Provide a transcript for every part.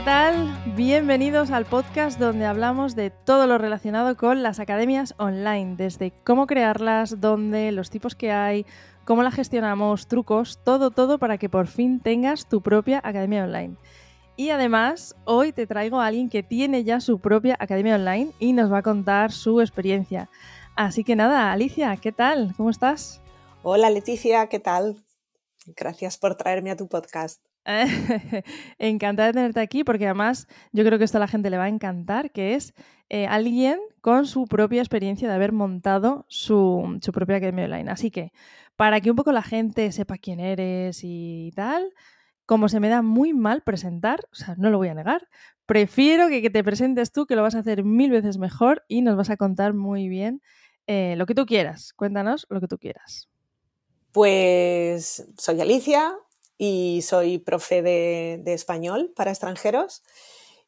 ¿qué tal? Bienvenidos al podcast donde hablamos de todo lo relacionado con las academias online, desde cómo crearlas, dónde, los tipos que hay, cómo la gestionamos, trucos, todo, todo para que por fin tengas tu propia academia online. Y además, hoy te traigo a alguien que tiene ya su propia academia online y nos va a contar su experiencia. Así que nada, Alicia, ¿qué tal? ¿Cómo estás? Hola Leticia, ¿qué tal? Gracias por traerme a tu podcast. Encantada de tenerte aquí porque además yo creo que esto a la gente le va a encantar, que es eh, alguien con su propia experiencia de haber montado su, su, propia academia online. Así que para que un poco la gente sepa quién eres y tal, como se me da muy mal presentar, o sea, no lo voy a negar, prefiero que, te presentes tú, que lo vas a hacer mil veces mejor y nos vas a contar muy bien eh, lo que tú quieras. Cuéntanos lo que tú quieras. Pues soy Alicia y soy profe de, español para extranjeros.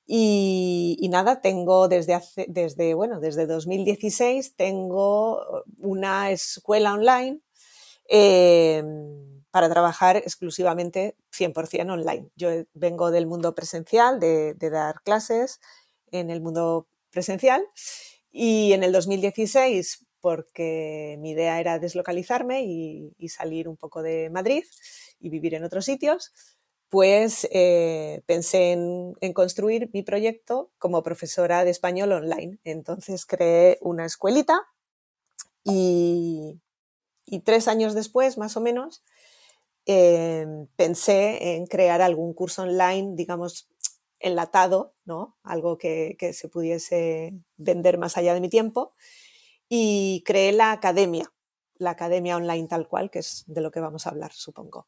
Y, nada, tengo desde, hace, desde, bueno, desde 2016 tengo una escuela online eh, para trabajar exclusivamente 100% online. Yo vengo del mundo presencial, de, dar clases en el mundo presencial y en el 2016, porque mi idea era deslocalizarme y, salir un poco de Madrid y vivir en otros sitios, pues eh, pensé en, construir mi proyecto como profesora de español online. Entonces creé una escuelita y, y tres años después, más o menos, Em, pensé en crear algún curso online, digamos, enlatado, ¿no? Algo que, se pudiese vender más allá de mi tiempo. Y creé la academia, la academia online tal cual, que es de lo que vamos a hablar, supongo.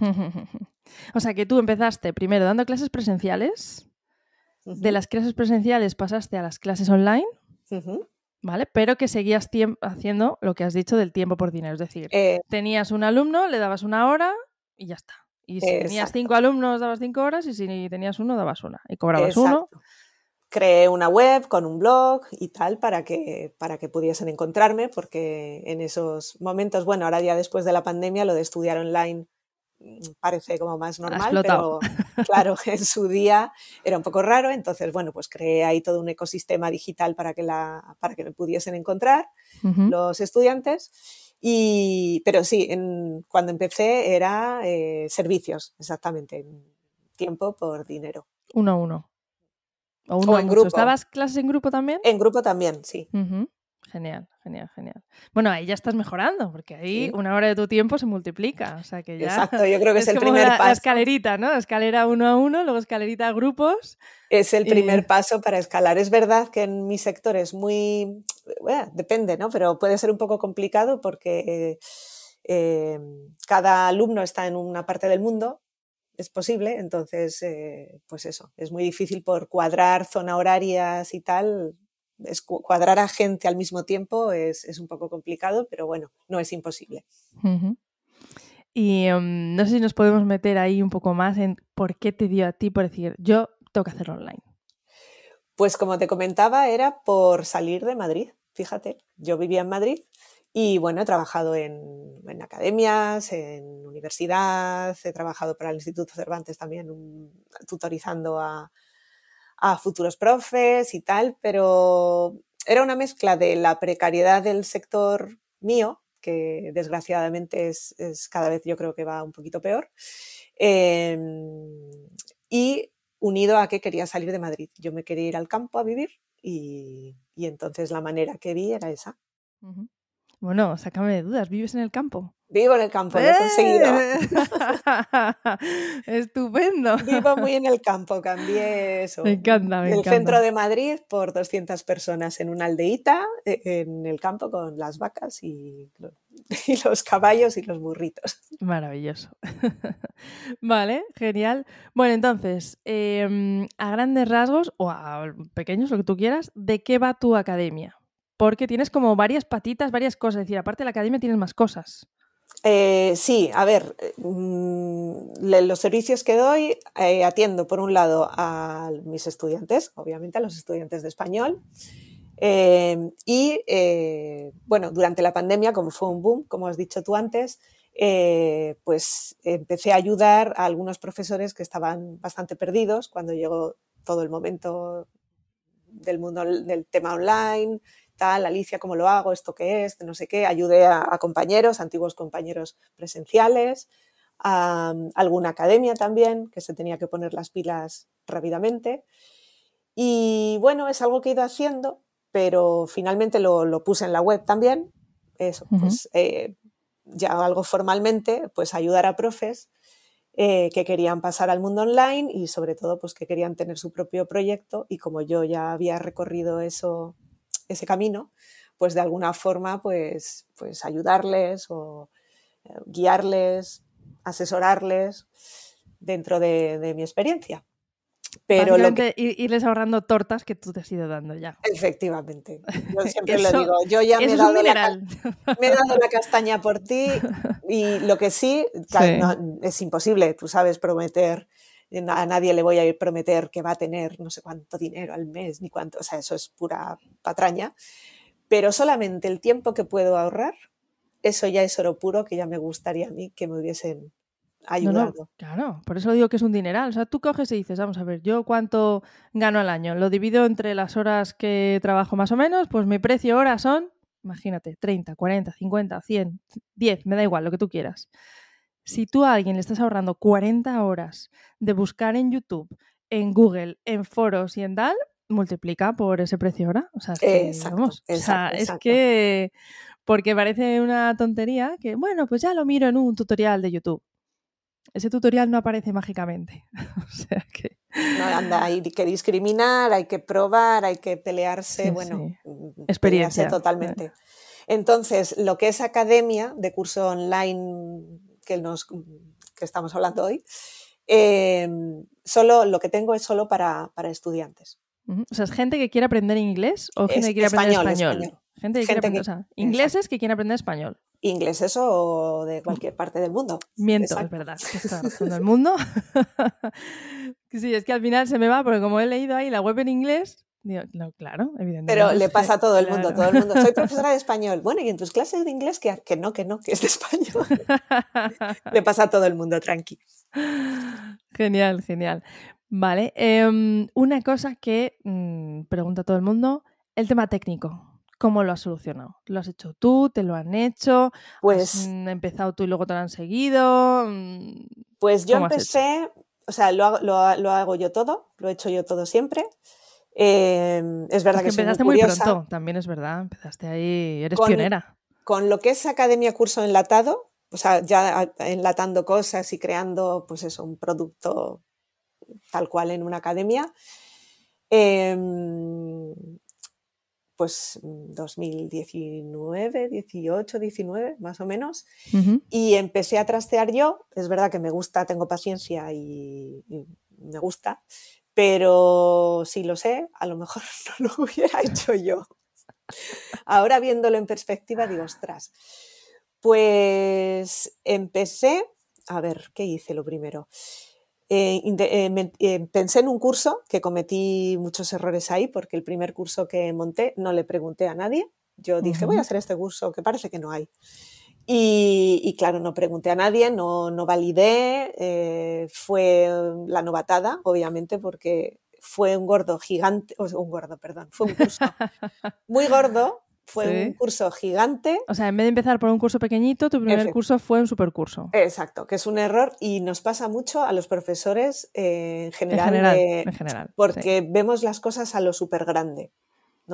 o sea que tú empezaste primero dando clases presenciales, de las clases presenciales pasaste a las clases online. ¿vale? Pero que seguías haciendo lo que has dicho del tiempo por dinero. Es decir, eh, tenías un alumno, le dabas una hora y ya está. Y si tenías cinco alumnos, dabas cinco horas y si tenías uno, dabas una. Y cobrabas uno. Creé una web con un blog y tal para que, para que pudiesen encontrarme, porque en esos momentos, bueno, ahora ya después de la pandemia, lo de estudiar online parece como más normal, pero claro, en su día era un poco raro, entonces bueno, pues creé ahí todo un ecosistema digital para que, la, para que me pudiesen encontrar los estudiantes. Y, pero sí, en, cuando empecé era eh, servicios, exactamente, tiempo por dinero. Uno a uno. O uno en grupo. ¿Estabas clases en grupo también? En grupo también, sí. Genial, genial, genial. Bueno, ahí ya estás mejorando, porque ahí una hora de tu tiempo se multiplica. O sea que ya. Exacto, yo creo que es, el primer paso. La escalerita, ¿no? Escalera uno a uno, luego escalerita a grupos. Es el primer paso para escalar. Es verdad que en mi sector es muy. Bueno, depende, ¿no? Pero puede ser un poco complicado porque eh, cada alumno está en una parte del mundo. Es posible, entonces, eh, pues eso, es muy difícil por cuadrar zona horarias y tal, cuadrar a gente al mismo tiempo es, un poco complicado, pero bueno, no es imposible. Y em, no sé si nos podemos meter ahí un poco más en por qué te dio a ti por decir, yo tengo que hacerlo online. Pues como te comentaba, era por salir de Madrid. Fíjate, yo vivía en Madrid y bueno, he trabajado en, academias, en universidad, he trabajado para el Instituto Cervantes también, tutorizando a, a futuros profes y tal, pero era una mezcla de la precariedad del sector mío, que desgraciadamente es, cada vez yo creo que va un poquito peor, em, y unido a que quería salir de Madrid. Yo me quería ir al campo a vivir y, entonces la manera que vi era esa. Bueno, sácame de dudas, ¿vives en el campo? Vivo en el campo, lo he conseguido. Estupendo. Vivo muy en el campo, cambié eso. Me encanta, me El centro de Madrid por 200 personas en una aldeíta, e, en el campo con las vacas y, los caballos y los burritos. Maravilloso. vale, genial. Bueno, entonces, em, a grandes rasgos o a pequeños, lo que tú quieras, ¿de qué va tu academia? Porque tienes como varias patitas, varias cosas. Es decir, aparte de la academia tienes más cosas. Eh, sí, a ver, mm, los servicios que doy eh, atiendo por un lado a mis estudiantes, obviamente a los estudiantes de español, eh, y bueno, durante la pandemia, como fue un boom, como has dicho tú antes, pues empecé a ayudar a algunos profesores que estaban bastante perdidos cuando llegó todo el momento del mundo del tema online, tal, Alicia, ¿cómo lo hago? ¿Esto qué es? No sé qué. Ayudé a, compañeros, antiguos compañeros presenciales, a, alguna academia también, que se tenía que poner las pilas rápidamente. Y bueno, es algo que he ido haciendo, pero finalmente lo, puse en la web también. Eso, pues eh, ya algo formalmente, pues ayudar a profes eh, que querían pasar al mundo online y sobre todo pues que querían tener su propio proyecto y como yo ya había recorrido eso, ese camino, pues de alguna forma pues, pues ayudarles o eh, guiarles, asesorarles dentro de mi experiencia. Pero lo que... irles ahorrando tortas que tú te has ido dando ya. Efectivamente. Yo siempre lo digo. Yo ya me he, dado la, me he, dado la, castaña por ti y lo que sí, es imposible, tú sabes, prometer. A nadie le voy a ir prometer que va a tener no sé cuánto dinero al mes, ni cuánto, o sea, eso es pura patraña. Pero solamente el tiempo que puedo ahorrar, eso ya es oro puro que ya me gustaría a mí que me hubiesen ayudado. claro, por eso digo que es un dineral. O sea, tú coges y dices, vamos a ver, yo cuánto gano al año, lo divido entre las horas que trabajo más o menos, pues mi precio hora son, imagínate, 30, 40, 50, 100, 10, me da igual, lo que tú quieras. Si tú a alguien le estás ahorrando 40 horas de buscar en YouTube, en Google, en foros y en tal, multiplica por ese precio hora. O sea, es que, vamos, o sea, es que porque parece una tontería que, bueno, pues ya lo miro en un tutorial de YouTube ese tutorial no aparece mágicamente. o sea que... No, anda, hay que discriminar, hay que probar, hay que pelearse, bueno, mm, experiencia totalmente. Entonces, lo que es academia de curso online que, nos, que estamos hablando hoy, em, solo lo que tengo es solo para, para estudiantes. O sea, ¿es gente que quiere aprender inglés o gente que quiere aprender español? Gente que quiere aprender, o sea, ingleses que quieren aprender español inglés o de cualquier parte del mundo. Miento, es verdad, está el mundo. sí, es que al final se me va, porque como he leído ahí la web en inglés, digo, no, claro, evidentemente. Pero le pasa a todo el mundo, todo el mundo. Soy profesora de español. Bueno, y en tus clases de inglés, que, que no, que no, que es de español. le pasa a todo el mundo, tranqui. Genial, genial. Vale, em, una cosa que mm, pregunta todo el mundo, el tema técnico. ¿Cómo lo has solucionado? ¿Lo has hecho tú? ¿Te lo han hecho? Pues. ¿Has mm, empezado tú y luego te lo han seguido? Mm, pues yo empecé, o sea, lo, hago yo todo, lo he hecho yo todo siempre. Em, es verdad que, empezaste muy, pronto, también es verdad. Empezaste ahí, eres pionera. Con lo que es Academia Curso Enlatado, o sea, ya enlatando cosas y creando, pues eso, un producto tal cual en una academia. Eh, pues 2019, 18, 19, más o menos. Y empecé a trastear yo. Es verdad que me gusta, tengo paciencia y, me gusta, pero si lo sé, a lo mejor no lo hubiera hecho yo. Ahora viéndolo en perspectiva, digo, ostras. Pues empecé, a ver, ¿qué hice lo primero? Eh, eh, eh, pensé en un curso que cometí muchos errores ahí porque el primer curso que monté no le pregunté a nadie. Yo dije, voy a hacer este curso que parece que no hay. Y, claro, no pregunté a nadie, no, no validé, fue la novatada, obviamente, porque fue un gordo gigante, o un gordo, perdón, fue un curso muy gordo, fue un curso gigante. O sea, en vez de empezar por un curso pequeñito, tu primer curso fue un supercurso. Exacto, que es un error y nos pasa mucho a los profesores eh, en general. En general, porque vemos las cosas a lo súper grande,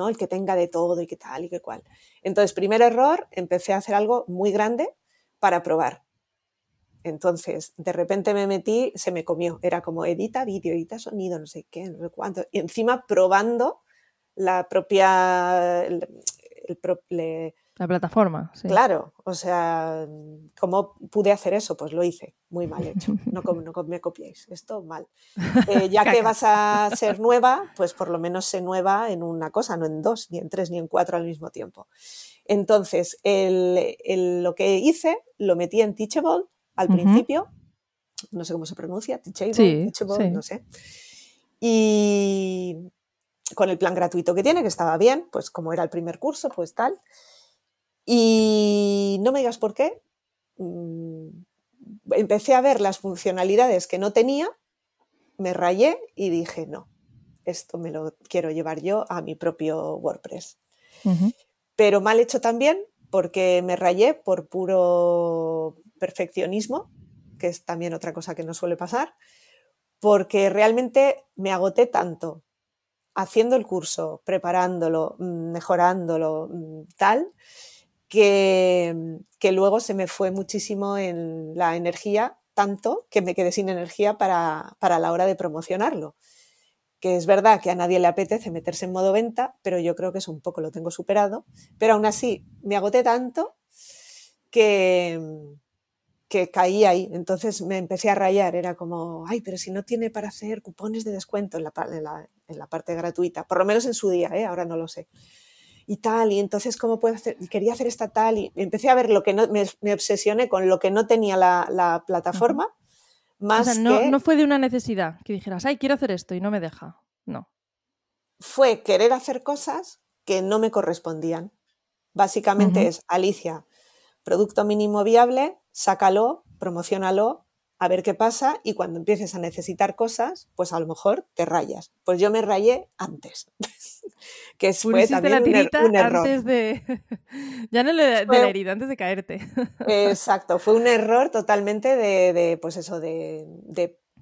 El que tenga de todo y que tal y que cual. Entonces, primer error, empecé a hacer algo muy grande para probar. Entonces, de repente me metí, se me comió. Era como edita vídeo, edita sonido, no sé qué, no sé cuánto. Y encima probando la propia, la plataforma. Sí. Claro, o sea, ¿cómo pude hacer eso? Pues lo hice, muy mal hecho. No, no me copiéis, esto mal. Eh, ya que vas a ser nueva, pues por lo menos sé nueva en una cosa, no en dos, ni en tres, ni en cuatro al mismo tiempo. Entonces, lo que hice, lo metí en Teachable al principio, no sé cómo se pronuncia, Teachable, teachable no sé. Y, con el plan gratuito que tiene, que estaba bien, pues como era el primer curso, pues tal. Y no me digas por qué, mm, empecé a ver las funcionalidades que no tenía, me rayé y dije, no, esto me lo quiero llevar yo a mi propio WordPress. Pero mal hecho también porque me rayé por puro perfeccionismo, que es también otra cosa que no suele pasar, porque realmente me agoté tanto haciendo el curso, preparándolo, mm, mejorándolo, mm, tal, que, que luego se me fue muchísimo en la energía, tanto que me quedé sin energía para, para la hora de promocionarlo que es verdad que a nadie le apetece meterse en modo venta, pero yo creo que es un poco lo tengo superado. Pero aún así, me agoté tanto que, que caí ahí. Entonces me empecé a rayar. Era como, ay, pero si no tiene para hacer cupones de descuento en la, en la, parte gratuita, por lo menos en su día, ¿eh? ahora no lo sé. Y tal, y entonces, ¿cómo puedo hacer? Y quería hacer esta tal, y empecé a ver lo que no, me, me obsesioné con lo que no tenía la, la plataforma no, fue de una necesidad que dijeras, ay, quiero hacer esto y no me deja. No. Fue querer hacer cosas que no me correspondían. Básicamente es, Alicia, producto mínimo viable, sácalo, promocionalo, a ver qué pasa y cuando empieces a necesitar cosas, pues a lo mejor te rayas. Pues yo me rayé antes, que fue también la tirita un, er, error. Antes de... ya no le de la herida, antes de caerte. Exacto, fue un error totalmente de, pues eso, de,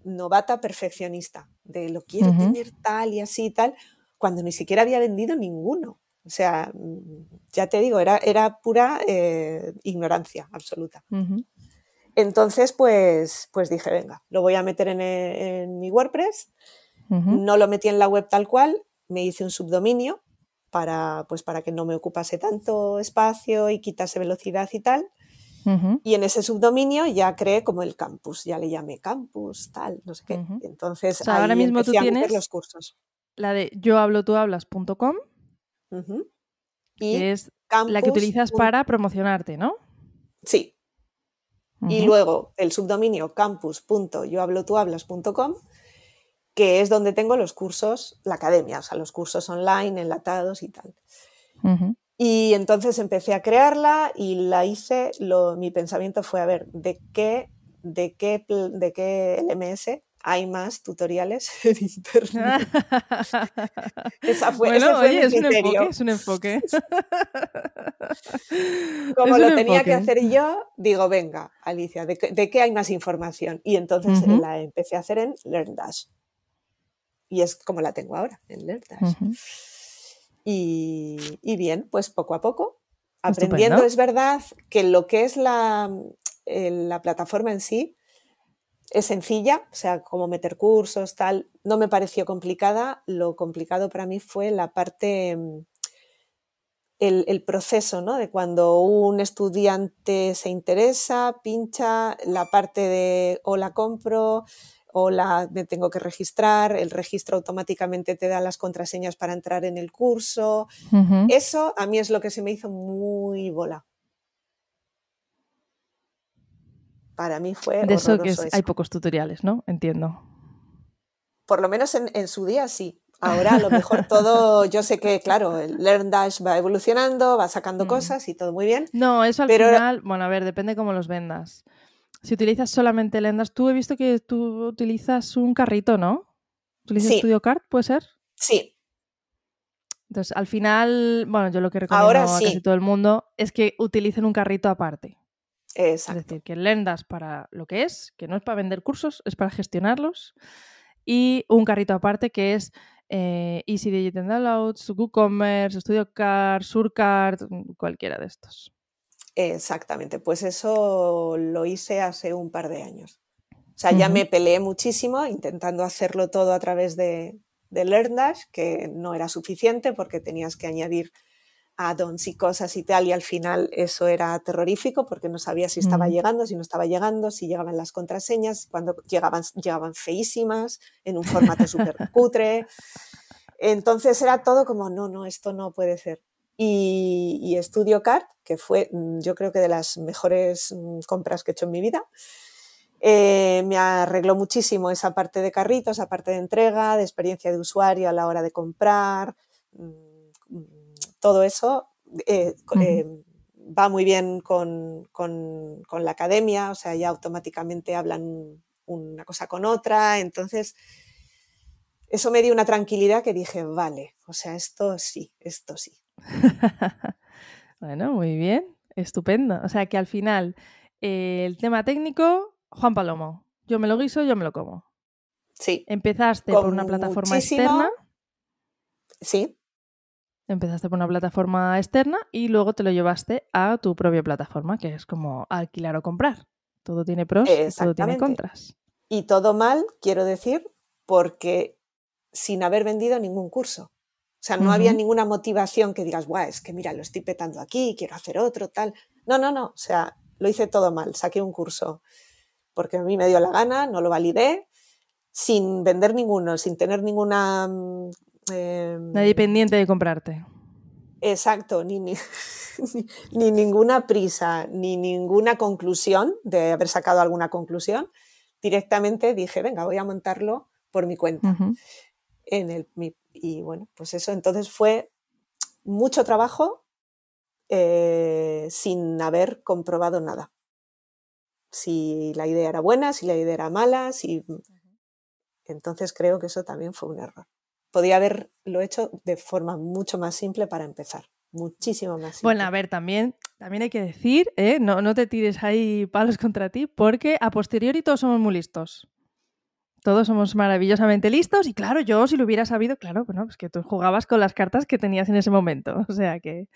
novata perfeccionista, de lo quiero tener tal y así y tal, cuando ni siquiera había vendido ninguno. O sea, mm, ya te digo, era, era pura eh, ignorancia absoluta. Entonces, pues, pues dije, venga, lo voy a meter en, mi WordPress. No lo metí en la web tal cual, me hice un subdominio para, pues, para que no me ocupase tanto espacio y quitase velocidad y tal. Y en ese subdominio ya creé como el campus, ya le llamé campus, tal, no sé qué. Entonces, ahora mismo tú tienes los cursos. La de yohablotuhablas.com, y que es la que utilizas para promocionarte, ¿no? Sí, y luego el subdominio campus.yohablotuhablas.com, que es donde tengo los cursos, la academia, o sea, los cursos online, enlatados y tal. Y entonces empecé a crearla y la hice, lo, mi pensamiento fue, a ver, ¿de qué, de qué, de qué LMS hay más tutoriales en internet. Esa fue, bueno, oye, es, un enfoque, es un enfoque. Como lo tenía que hacer yo, digo, venga, Alicia, ¿de, qué hay más información? Y entonces la empecé a hacer en LearnDash. Y es como la tengo ahora, en LearnDash. y, bien, pues poco a poco, aprendiendo, es verdad que lo que es la, eh, la plataforma en sí, es sencilla, o sea, como meter cursos, tal, no me pareció complicada. Lo complicado para mí fue la parte, mm, el, proceso, ¿no? De cuando un estudiante se interesa, pincha la parte de o la compro o la me tengo que registrar, el registro automáticamente te da las contraseñas para entrar en el curso. Eso a mí es lo que se me hizo muy bola. Para mí fue... De eso que hay pocos tutoriales, ¿no? Entiendo. Por lo menos en, su día sí. Ahora a lo mejor todo, yo sé que, claro, el Learn Dash va evolucionando, va sacando mm. cosas y todo muy bien. No, eso al final, bueno, a ver, depende cómo los vendas. Si utilizas solamente Dash, tú he visto que tú utilizas un carrito, ¿no? ¿Utilizas sí. Studio Card, puede ser? Sí. Entonces, al final, bueno, yo lo que recomiendo a casi todo el mundo es que utilicen un carrito aparte. Es decir, que Lendas para lo que es, que no es para vender cursos, es para gestionarlos. Y un carrito aparte que es eh, Easy Digital Downloads, WooCommerce, StudioCard, Surcard, mm, cualquiera de estos. Exactamente, pues eso lo hice hace un par de años. O sea, ya me peleé muchísimo intentando hacerlo todo a través de, de LearnDash, que no era suficiente porque tenías que añadir add-ons y cosas y tal, y al final eso era terrorífico porque no sabía si estaba llegando, si no estaba llegando, si llegaban las contraseñas, cuando llegaban, llegaban feísimas, en un formato súper cutre. Entonces era todo como, no, no, esto no puede ser. Y, y Studio Card, que fue mm, yo creo que de las mejores mm, compras que he hecho en mi vida, eh, me arregló muchísimo esa parte de carrito, esa parte de entrega, de experiencia de usuario a la hora de comprar. Todo eso eh, eh, va muy bien con, la academia, o sea, ya automáticamente hablan una cosa con otra, entonces eso me dio una tranquilidad que dije, vale, o sea, esto sí, esto sí. bueno, muy bien, estupendo. O sea que al final eh, el tema técnico, Juan Palomo, yo me lo guiso, yo me lo como. Sí. Empezaste por una plataforma externa. Sí. Empezaste por una plataforma externa y luego te lo llevaste a tu propia plataforma, que es como alquilar o comprar. Todo tiene pros y todo tiene contras. Y todo mal, quiero decir, porque sin haber vendido ningún curso. O sea, no había ninguna motivación que digas, guau, es que mira, lo estoy petando aquí, quiero hacer otro, tal. No, no, no. O sea, lo hice todo mal. Saqué un curso porque a mí me dio la gana, no lo validé, sin vender ninguno, sin tener ninguna Em, Nadie pendiente de comprarte. Exacto, ni, ni, ninguna prisa, ni ninguna conclusión de haber sacado alguna conclusión. Directamente dije, venga, voy a montarlo por mi cuenta. en el, y bueno, pues eso entonces fue mucho trabajo eh, sin haber comprobado nada. Si la idea era buena, si la idea era mala, si... Entonces creo que eso también fue un error podía haberlo hecho de forma mucho más simple para empezar. Muchísimo más simple. Bueno, a ver, también, también hay que decir, ¿eh? no, no te tires ahí palos contra ti, porque a posteriori todos somos muy listos. Todos somos maravillosamente listos y claro, yo si lo hubiera sabido, claro, bueno, pues que tú jugabas con las cartas que tenías en ese momento. O sea que,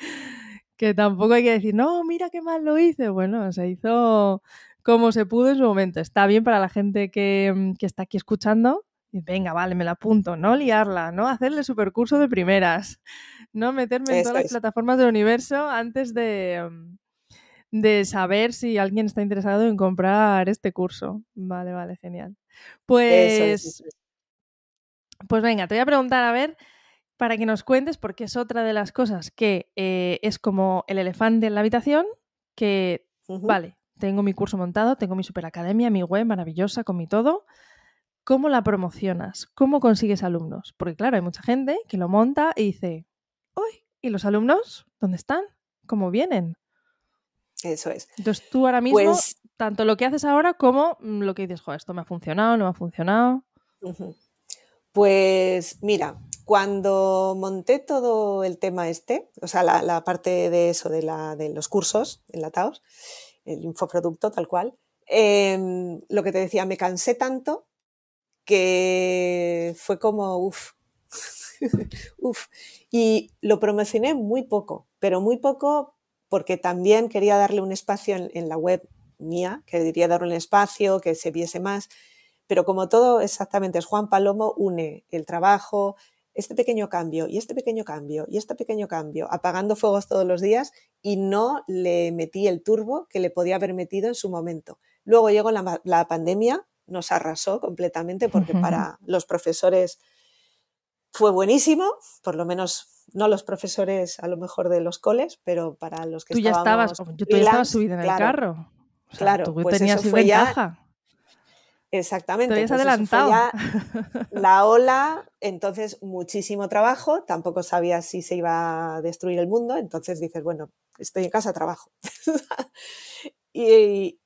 que tampoco hay que decir, no, mira qué mal lo hice. Bueno, se hizo como se pudo en su momento. Está bien para la gente que, que está aquí escuchando, venga, vale, me la apunto, no liarla, no hacerle supercurso de primeras, no meterme en todas las plataformas del universo antes de, mm, de saber si alguien está interesado en comprar este curso. Vale, vale, genial. Pues, pues venga, te voy a preguntar a ver para que nos cuentes, porque es otra de las cosas que eh, es como el elefante en la habitación, que, vale, tengo mi curso montado, tengo mi superacademia, mi web maravillosa con mi todo, ¿Cómo la promocionas? ¿Cómo consigues alumnos? Porque claro, hay mucha gente que lo monta y dice, uy, ¿y los alumnos? ¿Dónde están? ¿Cómo vienen? Eso es. Entonces tú ahora mismo, pues tanto lo que haces ahora como mm, lo que dices, joder, esto me ha funcionado, no me ha funcionado. Pues mira, cuando monté todo el tema este, o sea, la, parte de eso, de, la, de los cursos enlatados, el infoproducto tal cual, em, lo que te decía, me cansé tanto que fue como, uff, uff. Y lo promocioné muy poco, pero muy poco porque también quería darle un espacio en, la web mía, que quería darle un espacio, que se viese más. Pero como todo exactamente es Juan Palomo, une el trabajo, este pequeño cambio y este pequeño cambio y este pequeño cambio, apagando fuegos todos los días y no le metí el turbo que le podía haber metido en su momento. Luego llegó la, la pandemia nos arrasó completamente porque para los profesores fue buenísimo, por lo menos no los profesores a lo mejor de los coles, pero para los que tú ya estabas, tú ya estabas subida en el carro. claro, tú pues tenías eso fue Ya, exactamente. Te pues adelantado. la ola, entonces muchísimo trabajo, tampoco sabía si se iba a destruir el mundo, entonces dices, bueno, estoy en casa, trabajo. y,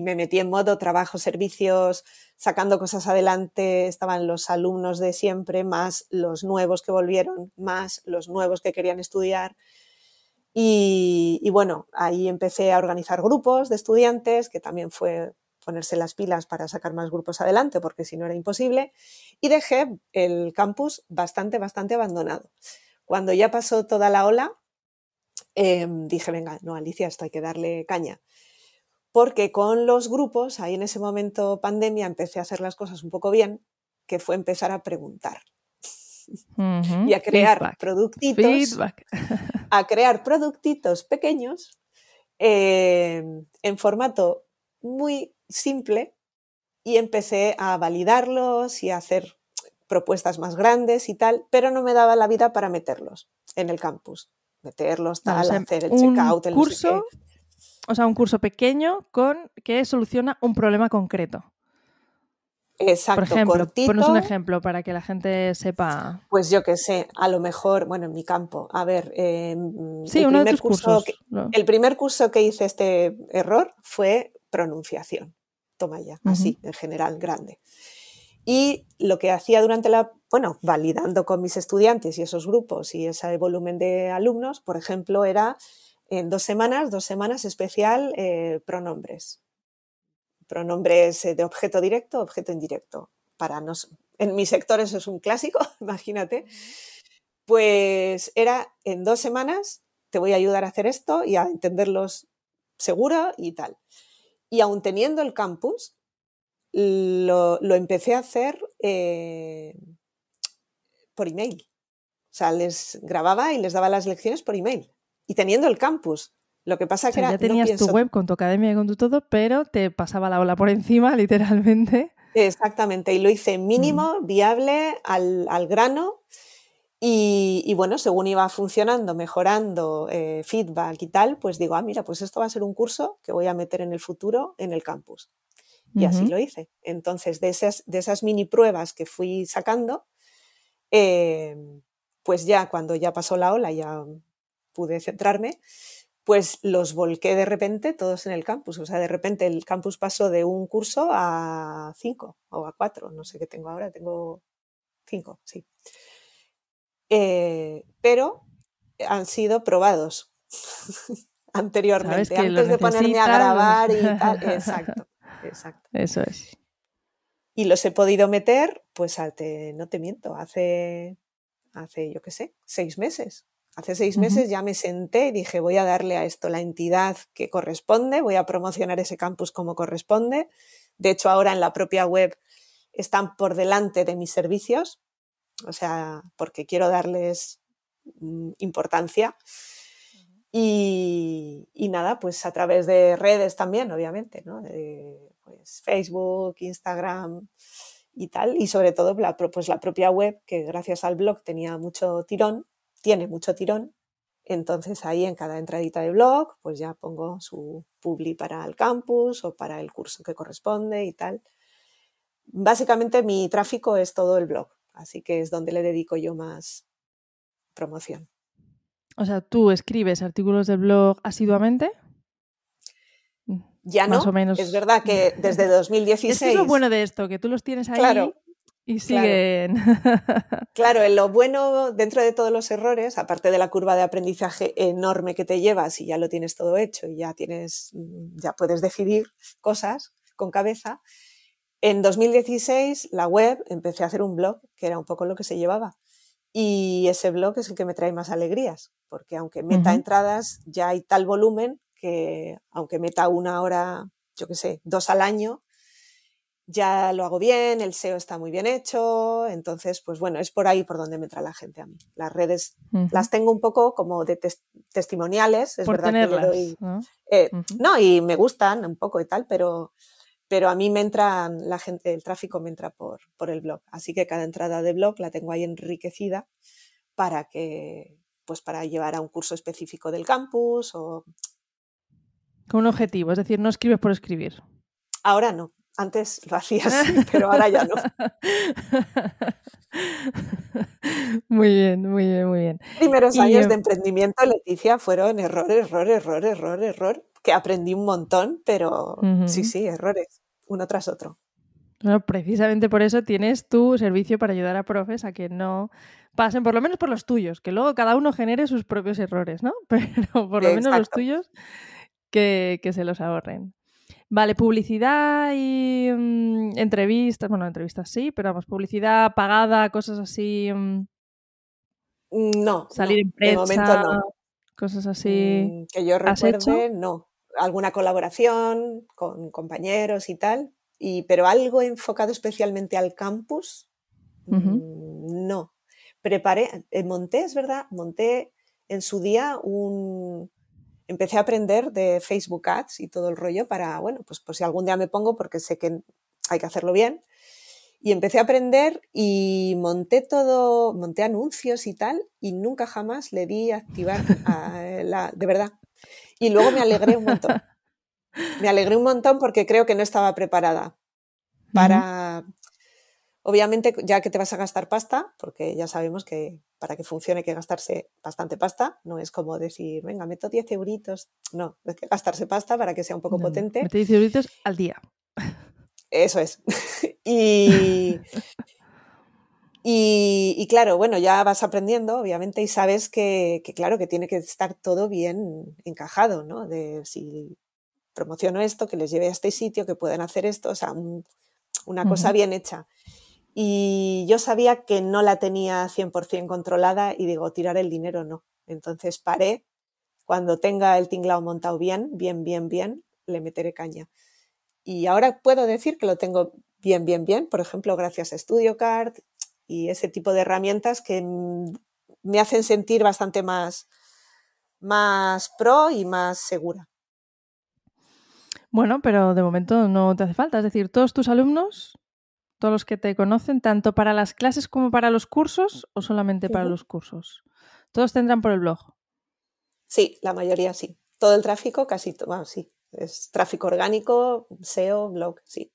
me metí en modo trabajo, servicios, sacando cosas adelante. Estaban los alumnos de siempre, más los nuevos que volvieron, más los nuevos que querían estudiar. Y, y, bueno, ahí empecé a organizar grupos de estudiantes, que también fue ponerse las pilas para sacar más grupos adelante, porque si no era imposible. Y dejé el campus bastante, bastante abandonado. Cuando ya pasó toda la ola, em, dije, venga, no, Alicia, esto hay que darle caña porque con los grupos, ahí en ese momento pandemia, empecé a hacer las cosas un poco bien, que fue empezar a preguntar y a crear productitos, a crear productitos pequeños em, en formato muy simple y empecé a validarlos y a hacer propuestas más grandes y tal, pero no me daba la vida para meterlos en el campus, meterlos tal, hacer el checkout, el curso o sea, un curso pequeño con que soluciona un problema concreto. Exacto, Por ejemplo, cortito. ponos un ejemplo para que la gente sepa. Pues yo qué sé, a lo mejor, bueno, en mi campo, a ver, eh, Sí, el, uno de primer tus curso cursos. que, el primer curso que hice este error fue pronunciación. Toma ya, así, en general, grande. Y lo que hacía durante la, bueno, validando con mis estudiantes y esos grupos y ese volumen de alumnos, por ejemplo, era en dos semanas, dos semanas especial eh, pronombres. Pronombres eh, de objeto directo, objeto indirecto. Para nos, en mi sector eso es un clásico, imagínate. Pues era en dos semanas, te voy a ayudar a hacer esto y a entenderlos seguro y tal. Y aún teniendo el campus, lo, lo empecé a hacer eh, por email. O sea, les grababa y les daba las lecciones por email. Y teniendo el campus. Lo que pasa O sea, que era, ya tenías no pienso, tu web con tu academia y con tu todo, pero te pasaba la ola por encima, literalmente. Exactamente, y lo hice mínimo, viable, al, al grano. Y, y, bueno, según iba funcionando, mejorando, eh, feedback y tal, pues digo, ah, mira, pues esto va a ser un curso que voy a meter en el futuro en el campus. Y así lo hice. Entonces, de esas, de esas mini pruebas que fui sacando, eh, pues ya cuando ya pasó la ola, ya pude centrarme, pues los volqué de repente todos en el campus. O sea, de repente el campus pasó de un curso a cinco o a cuatro, no sé qué tengo ahora, tengo cinco, sí. Eh, pero han sido probados anteriormente, antes de ponerme a grabar y tal. Exacto, exacto. Eso es. Y los he podido meter, pues te- no te miento, hace, hace yo qué sé, seis meses. Hace seis meses ya me senté y dije, voy a darle a esto la entidad que corresponde, voy a promocionar ese campus como corresponde. De hecho, ahora en la propia web están por delante de mis servicios, o sea, porque quiero darles mm, importancia. Y, y nada, pues a través de redes también, obviamente, ¿no? De, pues Facebook, Instagram y tal, y sobre todo la, pues la propia web, que gracias al blog tenía mucho tirón, tiene mucho tirón. Entonces ahí en cada entradita de blog, pues ya pongo su publi para el campus o para el curso que corresponde y tal. Básicamente mi tráfico es todo el blog, así que es donde le dedico yo más promoción. O sea, tú escribes artículos de blog asiduamente. Ya Más no, o menos. es verdad que desde 2016... Es lo bueno de esto, que tú los tienes ahí Claro, y claro. siguen. Claro, en lo bueno dentro de todos los errores, aparte de la curva de aprendizaje enorme que te llevas y ya lo tienes todo hecho y ya tienes, mm, ya puedes decidir cosas con cabeza. En 2016 la web empecé a hacer un blog que era un poco lo que se llevaba y ese blog es el que me trae más alegrías porque aunque meta entradas ya hay tal volumen que aunque meta una hora, yo qué sé, dos al año, ya lo hago bien, el SEO está muy bien hecho, entonces, pues bueno, es por ahí por donde me entra la gente a mí. Las redes las tengo un poco como de tes- testimoniales, es Por verdad que tenerlas, doy... ¿no? eh, no, y me gustan un poco y tal, pero, pero a mí me entra la gente, el tráfico me entra por, por el blog. Así que cada entrada de blog la tengo ahí enriquecida para que, pues para llevar a un curso específico del campus o Con un objetivo, es decir, no escribes por escribir. ahora no. Antes lo hacía así, pero ahora ya no. Muy bien, muy bien, muy bien. primeros Y, años eh, de emprendimiento, Leticia, fueron error, error, error, error, error, que aprendí un montón, pero sí, sí, errores, uno tras otro. Bueno, precisamente por eso tienes tu servicio para ayudar a profes a que no pasen, por lo menos por los tuyos, que luego cada uno genere sus propios errores, ¿no? Pero por lo menos los tuyos que, que se los ahorren. Vale, publicidad y mm, entrevistas, bueno, entrevistas sí, pero vamos, publicidad pagada, cosas así, mm, No, salir no, en de momento prensa, no. cosas así. Mm, Que yo recuerde, no. Alguna colaboración con compañeros y tal, y, pero algo enfocado especialmente al campus, mm, no. Preparé, eh, monté, es verdad, monté en su día un... Empecé a aprender de Facebook Ads y todo el rollo para, bueno, pues por si algún día me pongo, porque sé que hay que hacerlo bien. Y empecé a aprender y monté todo, monté anuncios y tal, y nunca jamás le di a activar a la, de verdad. Y luego me alegré un montón. Me alegré un montón porque creo que no estaba preparada para, Obviamente, ya que te vas a gastar pasta, porque ya sabemos que para que funcione hay que gastarse bastante pasta, no es como decir, venga, meto 10 euritos. No, hay que gastarse pasta para que sea un poco potente. Mete 10 euritos al día. Eso es. y, y, claro, bueno, ya vas aprendiendo, obviamente, y sabes que, claro, que tiene que estar todo bien encajado, ¿no? De si promociono esto, que les lleve a este sitio, que puedan hacer esto, o sea, una cosa bien hecha. Y yo sabía que no la tenía 100% controlada y digo, tirar el dinero no. Entonces paré. Cuando tenga el tinglao montado bien, bien, bien, bien, le meteré caña. Y ahora puedo decir que lo tengo bien, bien, bien, por ejemplo, gracias a StudioCard y ese tipo de herramientas que me hacen sentir bastante más, más pro y más segura. Bueno, pero de momento no te hace falta. Es decir, todos tus alumnos, todos los que te conocen, tanto para las clases como para los cursos o solamente para los cursos. Todos tendrán por el blog. Sí, la mayoría sí. Todo el tráfico, casi todo, sí. Es tráfico orgánico, SEO, blog, sí.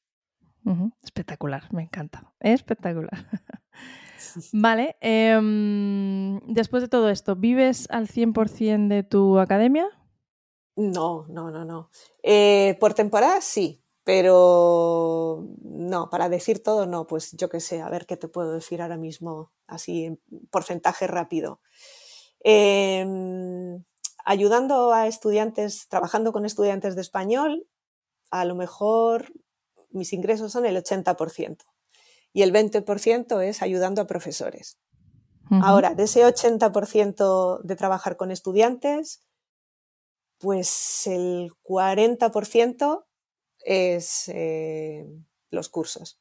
Espectacular, me encanta. Espectacular. vale, em, después de todo esto, ¿vives al 100% de tu academia? No, no, no, no. Eh, por temporada sí, pero no, para decir todo no, pues yo qué sé, a ver qué te puedo decir ahora mismo, así en porcentaje rápido. Em, ayudando a estudiantes, trabajando con estudiantes de español, a lo mejor mis ingresos son el 80% y el 20% es ayudando a profesores. Ahora, de ese 80% de trabajar con estudiantes, pues el 40% es eh, los cursos.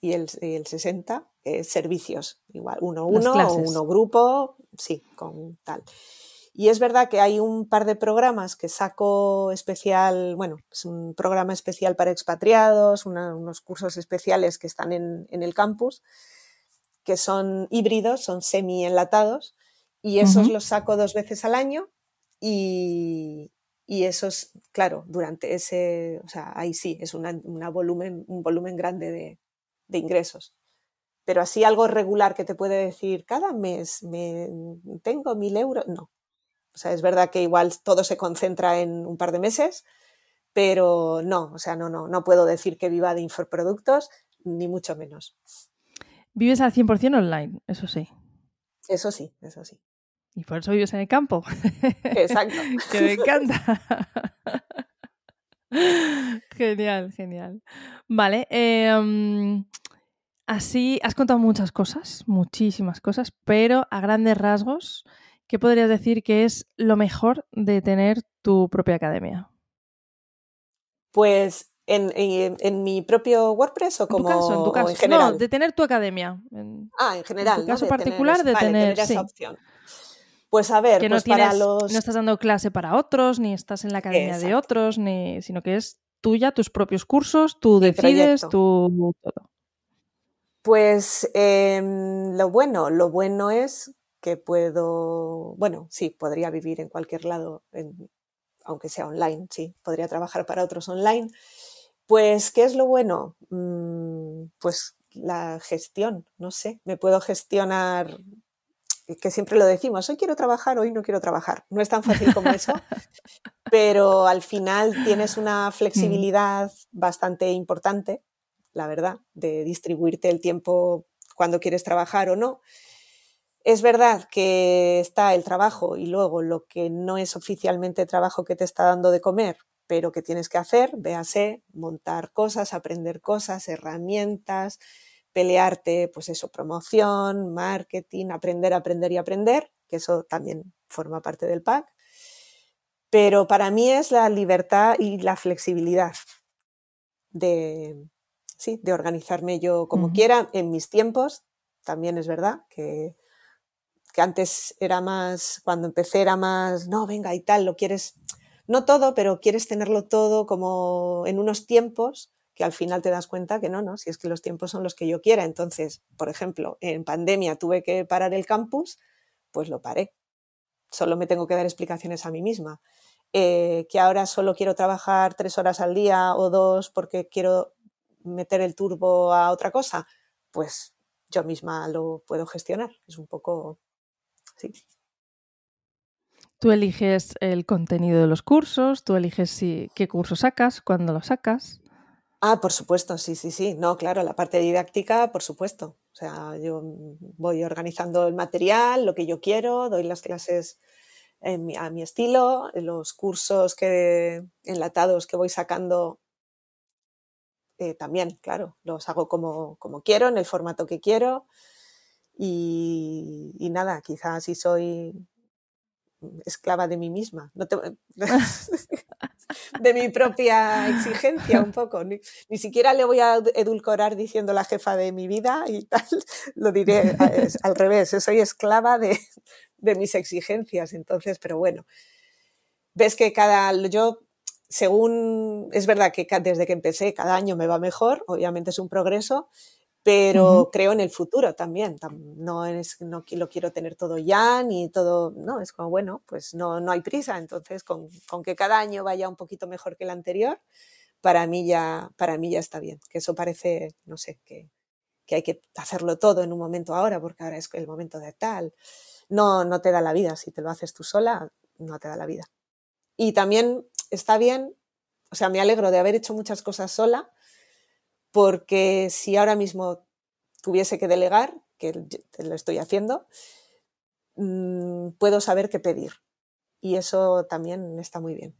Y el, el 60% es servicios, igual uno uno o uno grupo, sí, con tal. Y es verdad que hay un par de programas que saco especial, bueno, es un programa especial para expatriados, unos cursos especiales que están en, el campus, que son híbridos, son semi-enlatados, y esos los saco dos veces al año y, y esos, claro, durante ese, o sea, ahí sí, es una, volumen, un volumen grande de, de ingresos pero así algo regular que te puede decir cada mes me tengo mil euros, no, o sea, es verdad que igual todo se concentra en un par de meses, pero no, o sea, no, no, no puedo decir que viva de infoproductos, ni mucho menos. Vives al 100% online, eso sí. Eso sí, eso sí. Y por eso vives en el campo. Exacto. que me encanta. genial, genial. Vale. Em, así has contado muchas cosas, muchísimas cosas, pero a grandes rasgos, ¿qué podrías decir que es lo mejor de tener tu propia academia? Pues en, mi propio WordPress o como en, tu caso, en, tu caso. general. No, de tener tu academia. ah, en general. En tu caso particular de tener, esa opción. Pues a ver, que pues no, tienes, para los... no estás dando clase para otros, ni estás en la academia de otros, ni, sino que es tuya, tus propios cursos, tú decides, tú todo. Pues em, lo bueno, lo bueno es que puedo, bueno, sí, podría vivir en cualquier lado, aunque sea online, sí, podría trabajar para otros online. Pues, ¿qué es lo bueno? Mm, pues la gestión, no sé, me puedo gestionar, que siempre lo decimos, hoy quiero trabajar, hoy no quiero trabajar. No es tan fácil como eso, pero al final tienes una mm. flexibilidad bastante importante, la verdad, de distribuirte el tiempo cuando quieres trabajar o no. Es verdad que está el trabajo y luego lo que no es oficialmente trabajo que te está dando de comer, pero que tienes que hacer, véase, montar cosas, aprender cosas, herramientas, pelearte, pues eso, promoción, marketing, aprender, aprender y aprender, que eso también forma parte del pack. Pero para mí es la libertad y la flexibilidad de, sí, de organizarme yo como quiera en mis tiempos. También es verdad que que antes era más, cuando empecé era más, no, venga y tal, lo quieres, no todo, pero quieres tenerlo todo como en unos tiempos que al final te das cuenta que no, no, si es que los tiempos son los que yo quiera. Entonces, por ejemplo, en pandemia tuve que parar el campus, pues lo paré. Solo me tengo que dar explicaciones a mí misma. Eh, que ahora solo quiero trabajar tres horas al día o dos porque quiero meter el turbo a otra cosa, pues yo misma lo puedo gestionar. Es un poco, sí. Tú eliges el contenido de los cursos, tú eliges si, qué curso sacas, cuándo lo sacas. Ah, por supuesto, sí, sí, sí. No, claro, la parte didáctica, por supuesto. O sea, yo voy organizando el material, lo que yo quiero, doy las clases a mi estilo, los cursos que, enlatados que voy sacando eh, también, claro, los hago como, como, quiero, en el formato que quiero. Y, y nada, quizás si soy esclava de mí misma. No de mi propia exigencia un poco. Ni, siquiera le voy a edulcorar diciendo la jefa de mi vida y tal. Lo diré al revés. Soy esclava de, de mis exigencias. Entonces, pero bueno, ves que cada, yo, según, es verdad que desde que empecé cada año me va mejor, obviamente es un progreso, pero creo en el futuro también. No es, no lo quiero tener todo ya, ni todo, no, es como, bueno, pues no, no hay prisa. Entonces, con, con que cada año vaya un poquito mejor que el anterior, para mí ya, para mí ya está bien. Que eso parece, no sé, que, que hay que hacerlo todo en un momento ahora, porque ahora es el momento de tal no, no te da la vida. Si te lo haces tú sola, no te da la vida. Y también está bien, o sea, me alegro de haber hecho muchas cosas sola, porque si ahora mismo tuviese que delegar, que lo estoy haciendo, mm, puedo saber qué pedir. Y eso también está muy bien.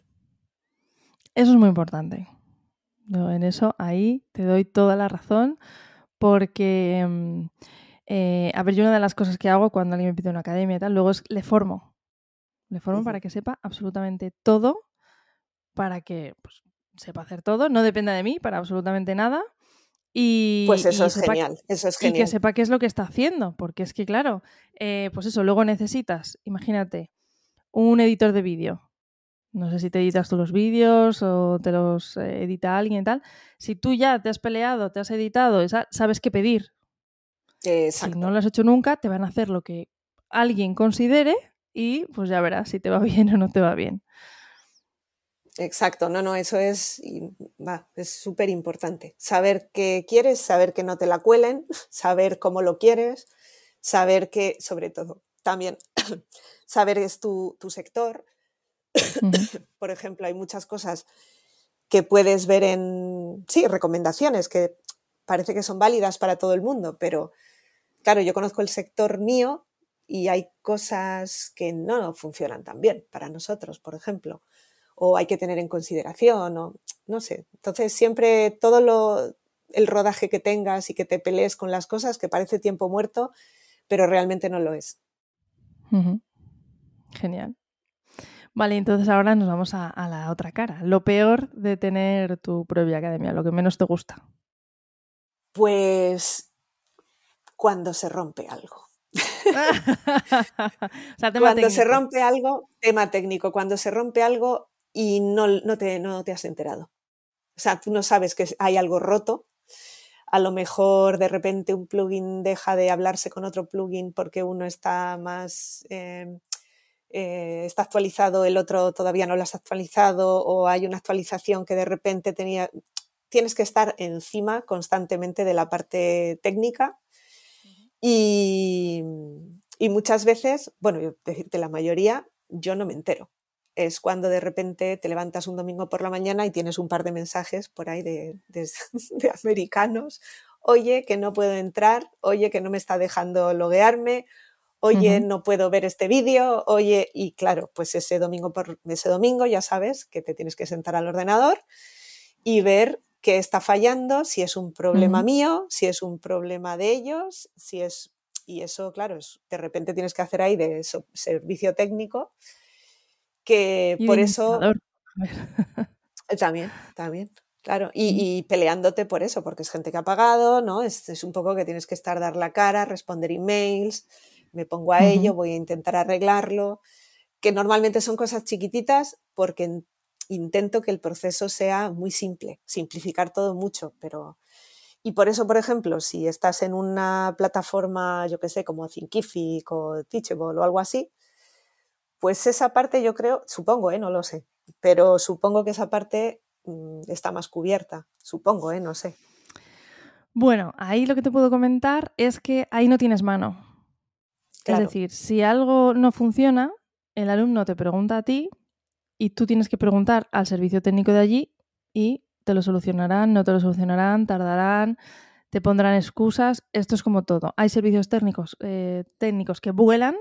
Eso es muy importante. en eso, ahí te doy toda la razón, porque mm, eh, a ver, yo una de las cosas que hago cuando alguien me pide una academia y tal, luego es le formo. Le formo para que sepa absolutamente todo, para que pues, sepa hacer todo, no dependa de mí para absolutamente nada. Y, pues eso es genial, eso es genial. Y que sepa qué es lo que está haciendo, porque es que, claro, eh, pues eso, luego necesitas, imagínate, un editor de vídeo. No sé si te editas tú los vídeos o te los eh, edita alguien y tal. Si tú ya te has peleado, te has editado, sabes qué pedir, si no lo has hecho nunca, te van a hacer lo que alguien considere y pues ya verás si te va bien o no te va bien. Exacto, no, no, eso es es súper importante. Saber qué quieres, saber que no te la cuelen, saber cómo lo quieres, saber que, sobre todo, también saber es tu, tu sector. Por ejemplo, hay muchas cosas que puedes ver en, sí, recomendaciones que parece que son válidas para todo el mundo, pero claro, yo conozco el sector mío y hay cosas que no funcionan tan bien para nosotros, por ejemplo, o hay que tener en consideración, o no sé. Entonces, siempre todo lo, el rodaje que tengas y que te pelees con las cosas, que parece tiempo muerto, pero realmente no lo es. Genial. Vale, entonces ahora nos vamos a, a, la otra cara. Lo peor de tener tu propia academia, lo que menos te gusta. Pues cuando se rompe algo. cuando se rompe algo, tema técnico, cuando se rompe algo y no, no, te, no te has enterado. O sea, tú no sabes que hay algo roto. A lo mejor de repente un plugin deja de hablarse con otro plugin porque uno está más... Em, eh, está actualizado, el otro todavía no lo has actualizado, o hay una actualización que de repente tenía. Tienes que estar encima constantemente de la parte técnica y, muchas veces, bueno, decirte la mayoría, yo no me entero. Es cuando de repente te levantas un domingo por la mañana y tienes un par de mensajes por ahí de, americanos. Oye, que no puedo entrar, oye, que no me está dejando loguearme, oye, no puedo ver este vídeo, oye, y claro, pues ese domingo por ese domingo ya sabes que te tienes que sentar al ordenador y ver qué está fallando, si es un problema mío, si es un problema de ellos, si es... Y eso, claro, es, de repente tienes que hacer ahí de servicio técnico, que por eso... también, también, claro. Y, peleándote por eso, porque es gente que ha pagado, ¿no? Es, es, un poco que tienes que estar, dar la cara, responder emails, me pongo a ello, voy a intentar arreglarlo, que normalmente son cosas chiquititas porque intento que el proceso sea muy simple, simplificar todo mucho, pero... Y por eso, por ejemplo, si estás en una plataforma, yo que sé, como Thinkific o Teachable o algo así, pues esa parte yo creo, supongo, ¿eh? no lo sé, pero supongo que esa parte mm, está más cubierta, supongo, ¿eh? no sé. Bueno, ahí lo que te puedo comentar es que ahí no tienes mano. Es decir, si algo no funciona, el alumno te pregunta a ti y tú tienes que preguntar al servicio técnico de allí y te lo solucionarán, no te lo solucionarán, tardarán, te pondrán excusas. Esto es como todo. Hay servicios técnicos, eh, técnicos que vuelan,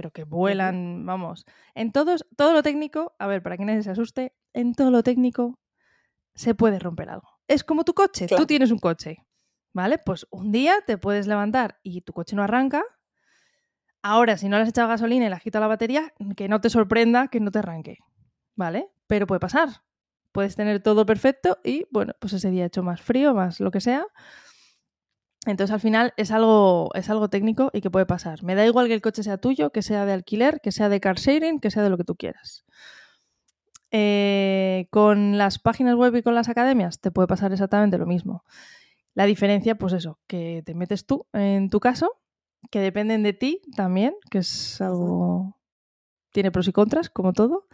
pero que vuelan, vamos. En todos, todo lo técnico, a ver, para que nadie se asuste, en todo lo técnico se puede romper algo. Es como tu coche, tú tienes un coche, ¿vale? Pues un día te puedes levantar y tu coche no arranca. Ahora, si no le has echado gasolina y le has quitado la batería, que no te sorprenda que no te arranque, ¿vale? Pero puede pasar. Puedes tener todo perfecto y, bueno, pues ese día ha hecho más frío, más lo que sea, entonces al final es algo, es algo técnico y que puede pasar. Me da igual que el coche sea tuyo, que sea de alquiler, que sea de car sharing, que sea de lo que tú quieras. Eh, con las páginas web y con las academias te puede pasar exactamente lo mismo. La diferencia, pues eso, que te metes tú en tu caso, que dependen de ti también, que es algo... tiene pros y contras, como todo.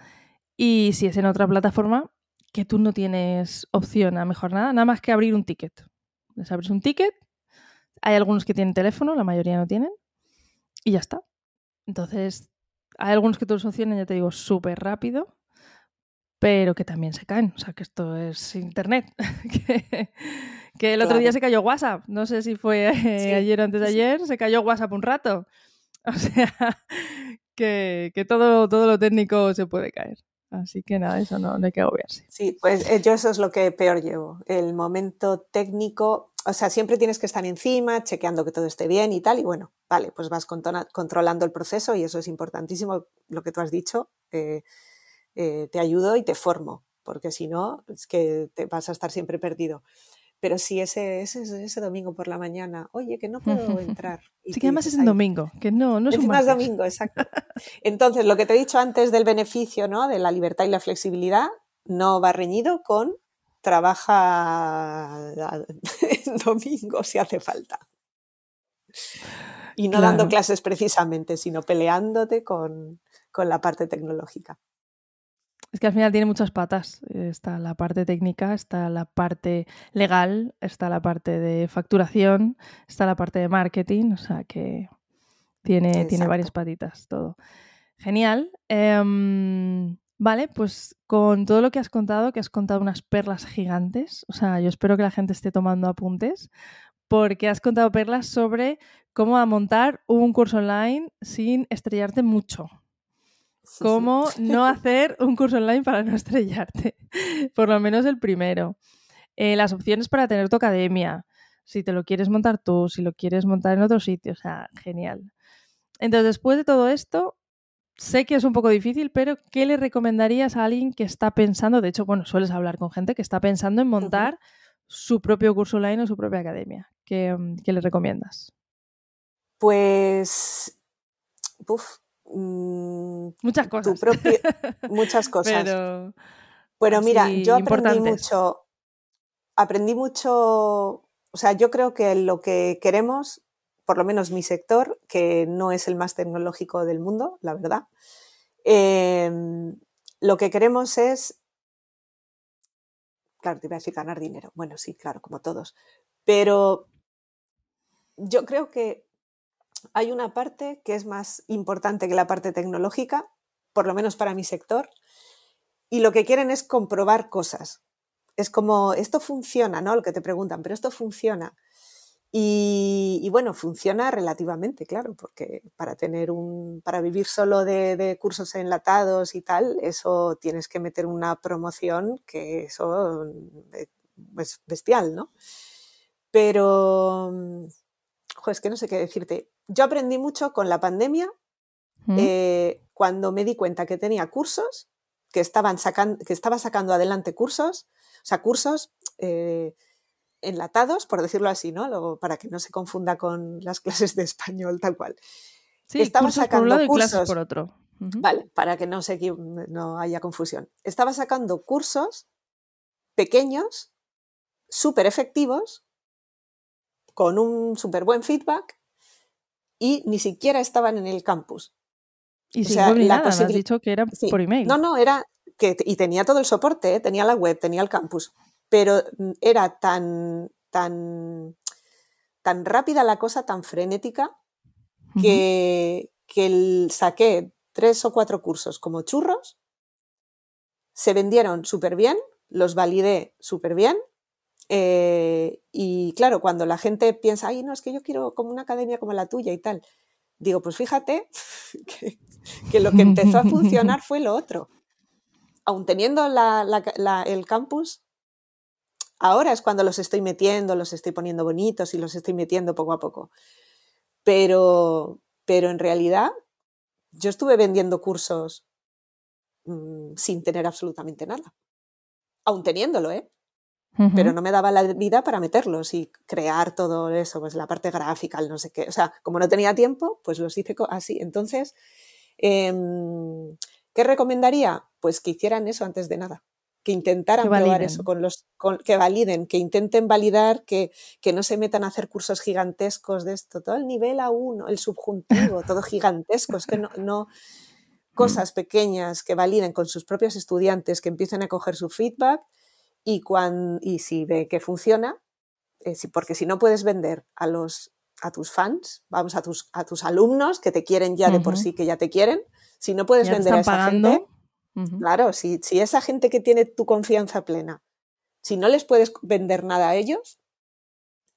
Y si es en otra plataforma, que tú no tienes opción a mejor nada, nada más que abrir un ticket. Les abres un ticket hay algunos que tienen teléfono, la mayoría no tienen. Y ya está. Entonces, hay algunos que te lo solucionan, ya te digo, súper rápido, pero que también se caen. O sea, que esto es Internet. que, el otro día se cayó WhatsApp. No sé si fue eh, ayer o antes de ayer, se cayó WhatsApp un rato. O sea, que, todo, todo lo técnico se puede caer. Así que nada, eso no, no hay que agobiarse. Sí, pues eh, yo eso es lo que peor llevo. El momento técnico o sea, siempre tienes que estar encima, chequeando que todo esté bien y tal, y bueno, vale, pues vas controlando el proceso y eso es importantísimo, lo que tú has dicho, eh, eh, te ayudo y te formo, porque si no, es que te vas a estar siempre perdido. Pero si ese, ese, ese domingo por la mañana, oye, que no puedo entrar. sí, que además es un domingo, que no, no es un más domingo, exacto. Entonces, lo que te he dicho antes del beneficio, ¿no? De la libertad y la flexibilidad, no va reñido con trabaja el domingo si hace falta. Y no dando clases precisamente, sino peleándote con, la parte tecnológica. Es que al final tiene muchas patas. Está la parte técnica, está la parte legal, está la parte de facturación, está la parte de marketing, o sea que tiene, tiene varias patitas todo. Genial. Em, Vale, pues con todo lo que has contado, que has contado unas perlas gigantes, o sea, yo espero que la gente esté tomando apuntes, porque has contado perlas sobre cómo montar un curso online sin estrellarte mucho. Cómo no hacer un curso online para no estrellarte, por lo menos el primero. Eh, las opciones para tener tu academia, si te lo quieres montar tú, si lo quieres montar en otro sitio, o sea, genial. Entonces, después de todo esto, sé que es un poco difícil, pero ¿qué le recomendarías a alguien que está pensando, de hecho, bueno, sueles hablar con gente que está pensando en montar su propio curso online o su propia academia? ¿Qué, mm, le recomiendas? Pues, mm, muchas cosas. muchas cosas. Pero, bueno, mira, yo aprendí mucho, aprendí mucho, o sea, yo creo que lo que queremos por lo menos mi sector, que no es el más tecnológico del mundo, la verdad, em, lo que queremos es, claro, te iba a decir ganar dinero. Bueno, sí, claro, como todos. Pero yo creo que hay una parte que es más importante que la parte tecnológica, por lo menos para mi sector, y lo que quieren es comprobar cosas. Es como, esto funciona, ¿no? Lo que te preguntan, pero esto funciona. Y, bueno, funciona relativamente, claro, porque para tener un, para vivir solo de, cursos enlatados y tal, eso tienes que meter una promoción que eso eh, es bestial, ¿no? Pero, jo, es que no sé qué decirte. Yo aprendí mucho con la pandemia ¿Mm? eh, cuando me di cuenta que tenía cursos, que, estaban sacando, que estaba sacando adelante cursos, o sea, cursos eh, enlatados, por decirlo así, ¿no? para que no se confunda con las clases de español tal cual. Sí, Estaba sacando por un lado y clases por otro. Vale, para que no, se, no haya confusión. Estaba sacando cursos pequeños, súper efectivos, con un súper buen feedback y ni siquiera estaban en el campus. Y sin sea, la has dicho que era por email. No, no, era que y tenía todo el soporte, ¿eh? tenía la web, tenía el campus, pero mm, era tan tan, tan rápida la cosa, tan frenética, que, que saqué tres o cuatro cursos como churros, se vendieron súper bien, los validé súper bien. Eh, y claro, cuando la gente piensa, ay, no, es que yo quiero como una academia como la tuya y tal, digo, pues fíjate que, lo que empezó a funcionar fue lo otro. Aún teniendo el campus, ahora es cuando los estoy metiendo, los estoy poniendo bonitos y los estoy metiendo poco a poco. Pero, pero en realidad yo estuve vendiendo cursos mm, sin tener absolutamente nada. Aún teniéndolo, ¿eh? Pero no me daba la vida para meterlos y crear todo eso, pues la parte gráfica, el no sé qué. O sea, como no tenía tiempo, pues los hice así. Entonces, em, ¿qué recomendaría? Pues que hicieran eso antes de nada que intentaran probar eso con los que validen, que intenten validar, que, que, no se metan a hacer cursos gigantescos de esto, todo el nivel A1, el subjuntivo, todo gigantesco, es que no, no cosas pequeñas que validen con sus propios estudiantes, que empiecen a coger su feedback y, cuando, y si ve que funciona, eh, porque si no puedes vender a los a tus fans, vamos a tus, a tus alumnos que te quieren ya de por sí, que ya te quieren, si no puedes vender a esa gente, Claro, si, esa gente que tiene tu confianza plena, si no les puedes vender nada a ellos,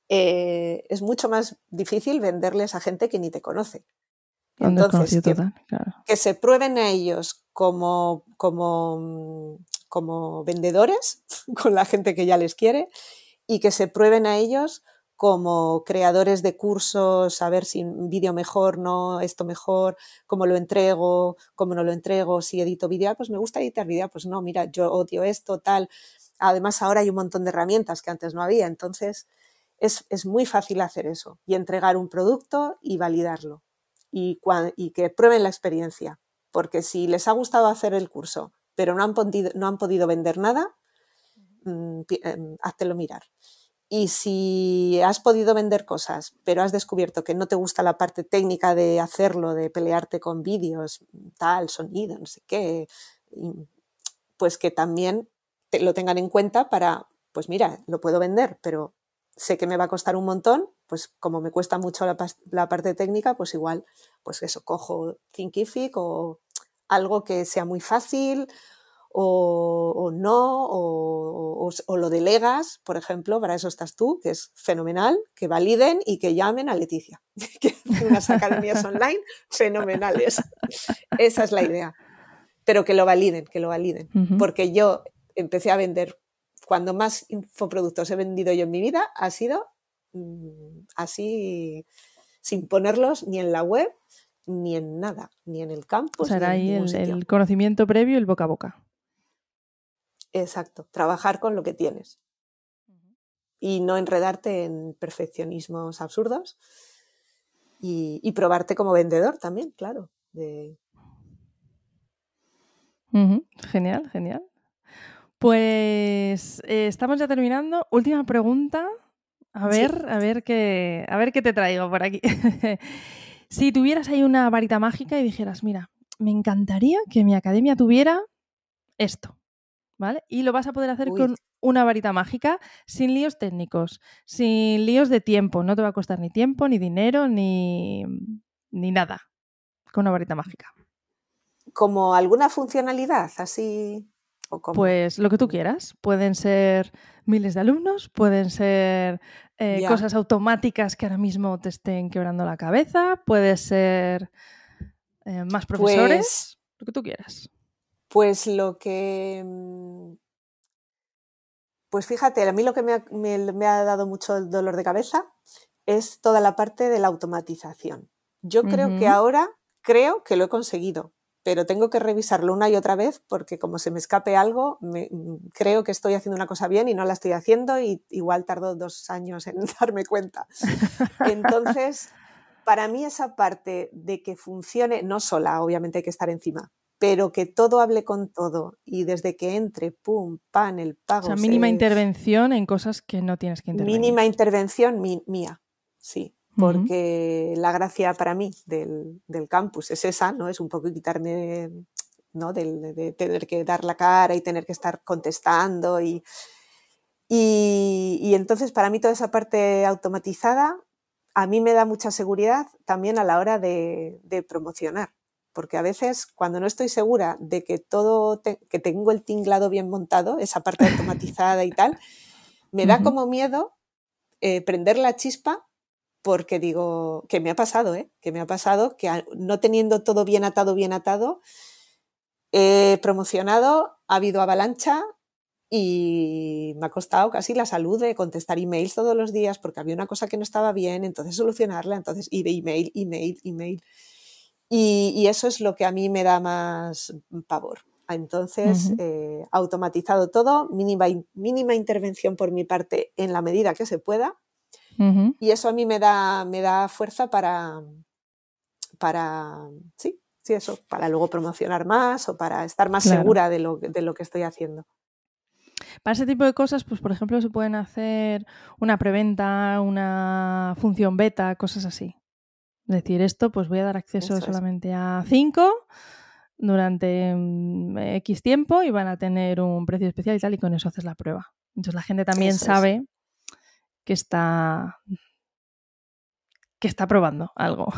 eh, es mucho más difícil venderles a gente que ni te conoce. Entonces, que, se prueben a ellos como, como, como vendedores con la gente que ya les quiere y que se prueben a ellos como creadores de cursos, a ver si vídeo mejor, no, esto mejor, cómo lo entrego, cómo no lo entrego, si edito vídeo, ah, pues me gusta editar vídeo, pues no, mira, yo odio esto, tal. Además, ahora hay un montón de herramientas que antes no había, entonces es, muy fácil hacer eso y entregar un producto y validarlo y, y, que prueben la experiencia, porque si les ha gustado hacer el curso, pero no han podido, no han podido vender nada, mm, em, háztelo mirar. Y si has podido vender cosas, pero has descubierto que no te gusta la parte técnica de hacerlo, de pelearte con vídeos, tal, sonido, no sé qué, pues que también lo tengan en cuenta para, pues mira, lo puedo vender, pero sé que me va a costar un montón, pues como me cuesta mucho la, la parte técnica, pues igual, pues eso, cojo Thinkific o algo que sea muy fácil o, no, o, lo delegas, por ejemplo, para eso estás tú, que es fenomenal, que validen y que llamen a Leticia, que unas academias online fenomenales. Esa es la idea. Pero que lo validen, que lo validen. Porque yo empecé a vender, cuando más infoproductos he vendido yo en mi vida, ha sido mm, así, sin ponerlos ni en la web, ni en nada, ni en el campo. Ahí el, conocimiento previo y el boca a boca. Exacto, trabajar con lo que tienes y no enredarte en perfeccionismos absurdos y, probarte como vendedor también, claro. Genial, genial. Pues eh, estamos ya terminando. Última pregunta. A ver, a ver qué, a ver qué te traigo por aquí. si tuvieras ahí una varita mágica y dijeras, mira, me encantaría que mi academia tuviera esto. ¿Vale? Y lo vas a poder hacer con una varita mágica, sin líos técnicos, sin líos de tiempo. No te va a costar ni tiempo, ni dinero, ni, ni nada. Con una varita mágica. ¿Como alguna funcionalidad así? ¿O Pues lo que tú quieras. Pueden ser miles de alumnos, pueden ser eh, cosas automáticas que ahora mismo te estén quebrando la cabeza, puede ser eh, más profesores, pues lo que tú quieras. Pues lo que... Mm, pues fíjate, a mí lo que me ha, dado mucho el dolor de cabeza es toda la parte de la automatización. Yo creo que ahora, creo que lo he conseguido, pero tengo que revisarlo una y otra vez porque como se me escape algo, mm, creo que estoy haciendo una cosa bien y no la estoy haciendo y igual tardo dos años en darme cuenta. Entonces, para mí esa parte de que funcione, no sola, obviamente hay que estar encima, pero que todo hable con todo y desde que entre, pum, pan, el pago. O sea, mínima intervención en cosas que no tienes que intervenir. Mínima intervención mía, sí, porque la gracia para mí del, campus es esa, ¿no? Es un poco quitarme, ¿no? De, de, tener que dar la cara y tener que estar contestando y... Y, entonces para mí toda esa parte automatizada a mí me da mucha seguridad también a la hora de, promocionar, porque a veces cuando no estoy segura de que todo, que tengo el tinglado bien montado, esa parte automatizada y tal, me da como miedo eh, prender la chispa porque digo, que me ha pasado, ¿eh? que me ha pasado, que no teniendo todo bien atado, bien atado, he promocionado, ha habido avalancha y me ha costado casi la salud de contestar emails todos los días porque había una cosa que no estaba bien, entonces solucionarla, entonces email, email, email. Y, y eso es lo que a mí me da más pavor. Entonces, eh, automatizado todo, mínima, mínima intervención por mi parte en la medida que se pueda. Y eso a mí me da, me da fuerza para, para, sí, sí, eso, para luego promocionar más o para estar más segura de lo, de lo que estoy haciendo. Para ese tipo de cosas, pues por ejemplo, se pueden hacer una preventa, una función beta, cosas así. Decir, esto, pues voy a dar acceso solamente a 5 durante mm, X tiempo y van a tener un precio especial y tal, y con eso haces la prueba. Entonces la gente también sabe que está que está probando algo.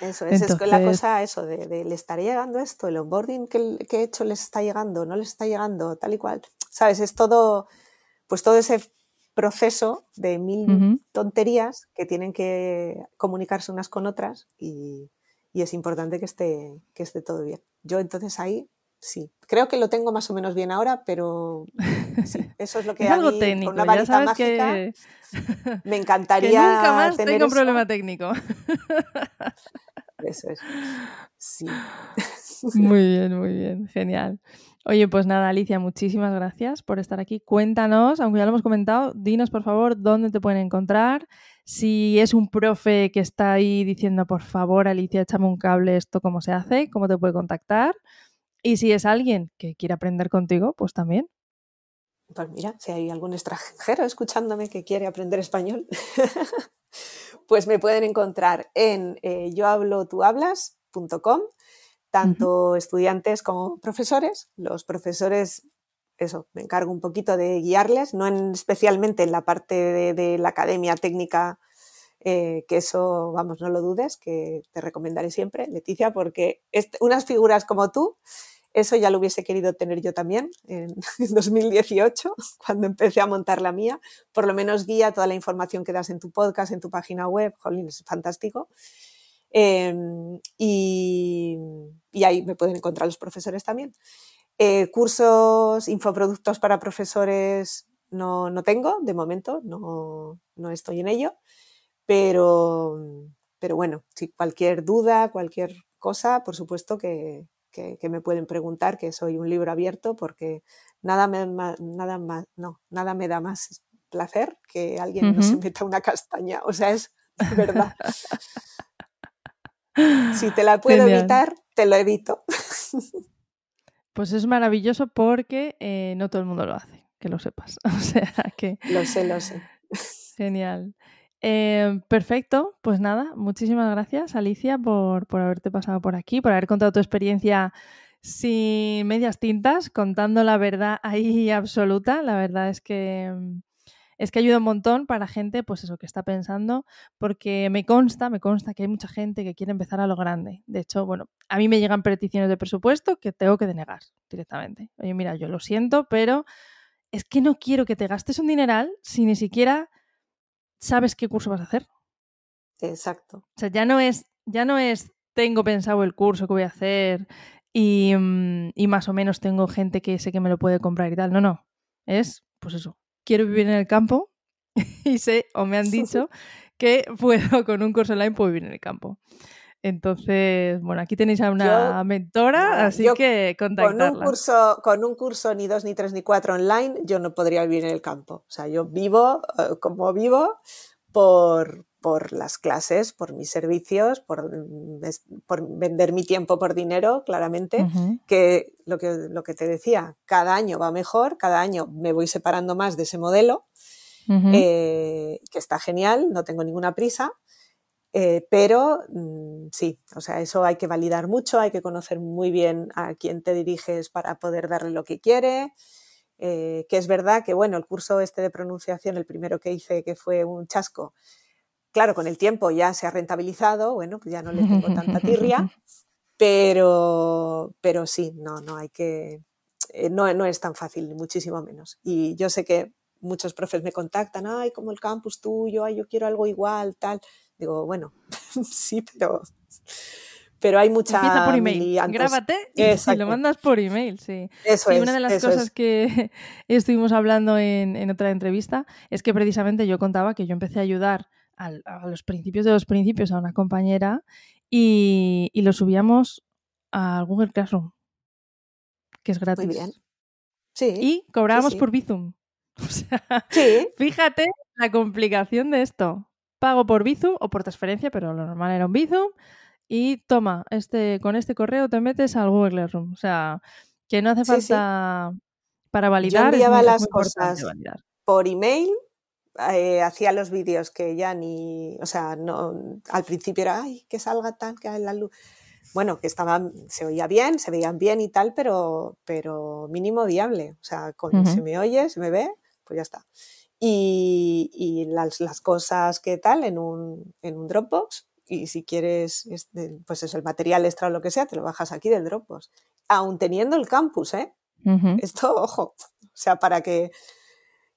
Eso es, es la cosa, eso, de, le estaría llegando esto, el onboarding que, que, he hecho les está llegando, no les está llegando, tal y cual. ¿Sabes? Es todo, pues todo ese proceso de mil tonterías que tienen que comunicarse unas con otras y, y es importante que esté, que esté todo bien. Yo entonces ahí sí, creo que lo tengo más o menos bien ahora, pero sí, eso es lo que es algo técnico, con una varita mágica que... me encantaría que nunca más tengo un problema técnico. Eso es. Sí. Muy bien, muy bien, genial. Oye, pues nada, Alicia, muchísimas gracias por estar aquí. Cuéntanos, aunque ya lo hemos comentado, dinos por favor dónde te pueden encontrar. Si es un profe que está ahí diciendo, por favor, Alicia, échame un cable, esto cómo se hace, cómo te puede contactar. Y si es alguien que quiere aprender contigo, pues también. Pues mira, si hay algún extranjero escuchándome que quiere aprender español, pues me pueden encontrar en eh, yohablotuhablas.com tanto estudiantes como profesores. Los profesores, eso, me encargo un poquito de guiarles, no especialmente en la parte de, la academia técnica, eh, que eso, vamos, no lo dudes, que te recomendaré siempre, Leticia, porque unas figuras como tú, eso ya lo hubiese querido tener yo también en, 2018, cuando empecé a montar la mía. Por lo menos guía toda la información que das en tu podcast, en tu página web. Jolín, es fantástico. Em, y, ahí me pueden encontrar los profesores también. Eh, cursos, infoproductos para profesores no, no, tengo de momento, no, no estoy en ello, pero, pero, bueno, si cualquier duda, cualquier cosa, por supuesto que, que, me pueden preguntar, que soy un libro abierto, porque nada me, nada más, no, nada me da más placer que alguien no se meta una castaña. O sea, es verdad. Si te la puedo evitar, te lo evito. Pues es maravilloso porque eh, no todo el mundo lo hace, que lo sepas. O sea que. Lo sé, lo sé. Genial. Eh, perfecto, pues nada, muchísimas gracias Alicia por, por haberte pasado por aquí, por haber contado tu experiencia sin medias tintas, contando la verdad ahí absoluta. La verdad es que es que ayuda un montón para gente, pues eso, que está pensando, porque me consta, me consta que hay mucha gente que quiere empezar a lo grande. De hecho, bueno, a mí me llegan peticiones de presupuesto que tengo que denegar directamente. Oye, mira, yo lo siento, pero es que no quiero que te gastes un dineral si ni siquiera sabes qué curso vas a hacer. Exacto. O sea, ya no es, ya no es tengo pensado el curso que voy a hacer y, mm, y más o menos tengo gente que sé que me lo puede comprar y tal. No, no. Es, pues eso, quiero vivir en el campo y sé, o me han dicho, que puedo con un curso online puedo vivir en el campo. Entonces, bueno, aquí tenéis a una mentora, así que contactarla. Con un, curso, con un curso ni dos, ni tres, ni cuatro online, yo no podría vivir en el campo. O sea, yo vivo eh, como vivo por, por las clases, por mis servicios, por, por, vender mi tiempo por dinero, claramente, que, lo que lo que te decía, cada año va mejor, cada año me voy separando más de ese modelo, eh, que está genial, no tengo ninguna prisa, eh, pero mm, sí, o sea, eso hay que validar mucho, hay que conocer muy bien a quién te diriges para poder darle lo que quiere. Eh, que es verdad que, bueno, el curso este de pronunciación, el primero que hice, que fue un chasco, claro, con el tiempo ya se ha rentabilizado, bueno, pues ya no le tengo tanta tirria, pero, pero sí, no, no hay que, eh, no, no es tan fácil, ni muchísimo menos. Y yo sé que muchos profes me contactan, ay, como el campus tuyo, ay, yo quiero algo igual, tal. Digo, bueno, sí, pero pero hay mucha Empieza por email, grábate y lo mandas por email, sí. Eso sí, una de las cosas que estuvimos hablando en, otra entrevista es que precisamente yo contaba que yo empecé a ayudar a los principios de los principios a una compañera y, lo subíamos a Google Classroom, que es gratis. Muy bien. Sí. Y cobrábamos por Bizum. O sea, fíjate la complicación de esto. Pago por Bizum o por transferencia, pero lo normal era un Bizum y toma, este, con este correo te metes al Google Classroom. O sea, que no hace falta para validar. Yo enviaba las cosas por email, eh, hacía los vídeos que ya ni, o sea, no, al principio era, ay, que salga tal, que la luz. Bueno, que estaba, se oía bien, se veían bien y tal, pero, pero mínimo viable. O sea, con, se me oye, se me ve, pues ya está. Y, y las, las, cosas que tal en un, en un Dropbox, y si quieres, pues es el material extra o lo que sea, te lo bajas aquí del Dropbox. Aún teniendo el campus, ¿eh? Esto, ojo, o sea, para que,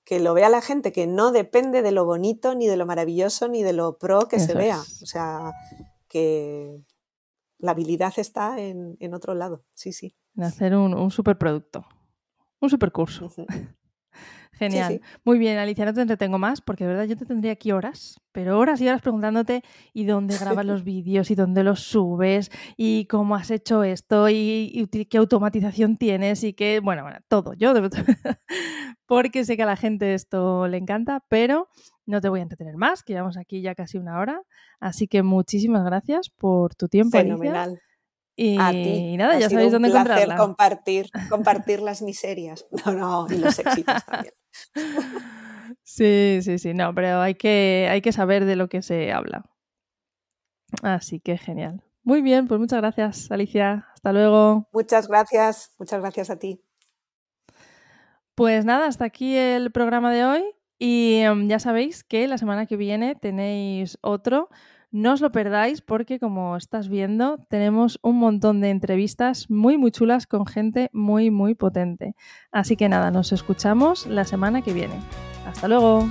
que, lo vea la gente, que no depende de lo bonito, ni de lo maravilloso, ni de lo pro que se vea. O sea, que la habilidad está en, en otro lado, sí, sí. En hacer un, un superproducto, un supercurso. Genial. Muy bien, Alicia, no te entretengo más porque de verdad yo te tendría aquí horas, pero horas y horas preguntándote y dónde grabas los vídeos y dónde los subes y cómo has hecho esto y, qué automatización tienes y qué, bueno, bueno, todo. Yo, porque sé que a la gente esto le encanta, pero no te voy a entretener más, que llevamos aquí ya casi una hora. Así que muchísimas gracias por tu tiempo, Fenomenal. Y, a ti. nada, ya sabéis dónde encontrarla. compartir, compartir las miserias. No, no, y los éxitos también. Sí, sí, sí, no, pero hay que, hay que saber de lo que se habla. Así que genial. Muy bien, pues muchas gracias, Alicia. Hasta luego. Muchas gracias, muchas gracias a ti. Pues nada, hasta aquí el programa de hoy y em, ya sabéis que la semana que viene tenéis otro no os lo perdáis porque como estás viendo tenemos un montón de entrevistas muy muy chulas con gente muy muy potente. Así que nada, nos escuchamos la semana que viene. Hasta luego.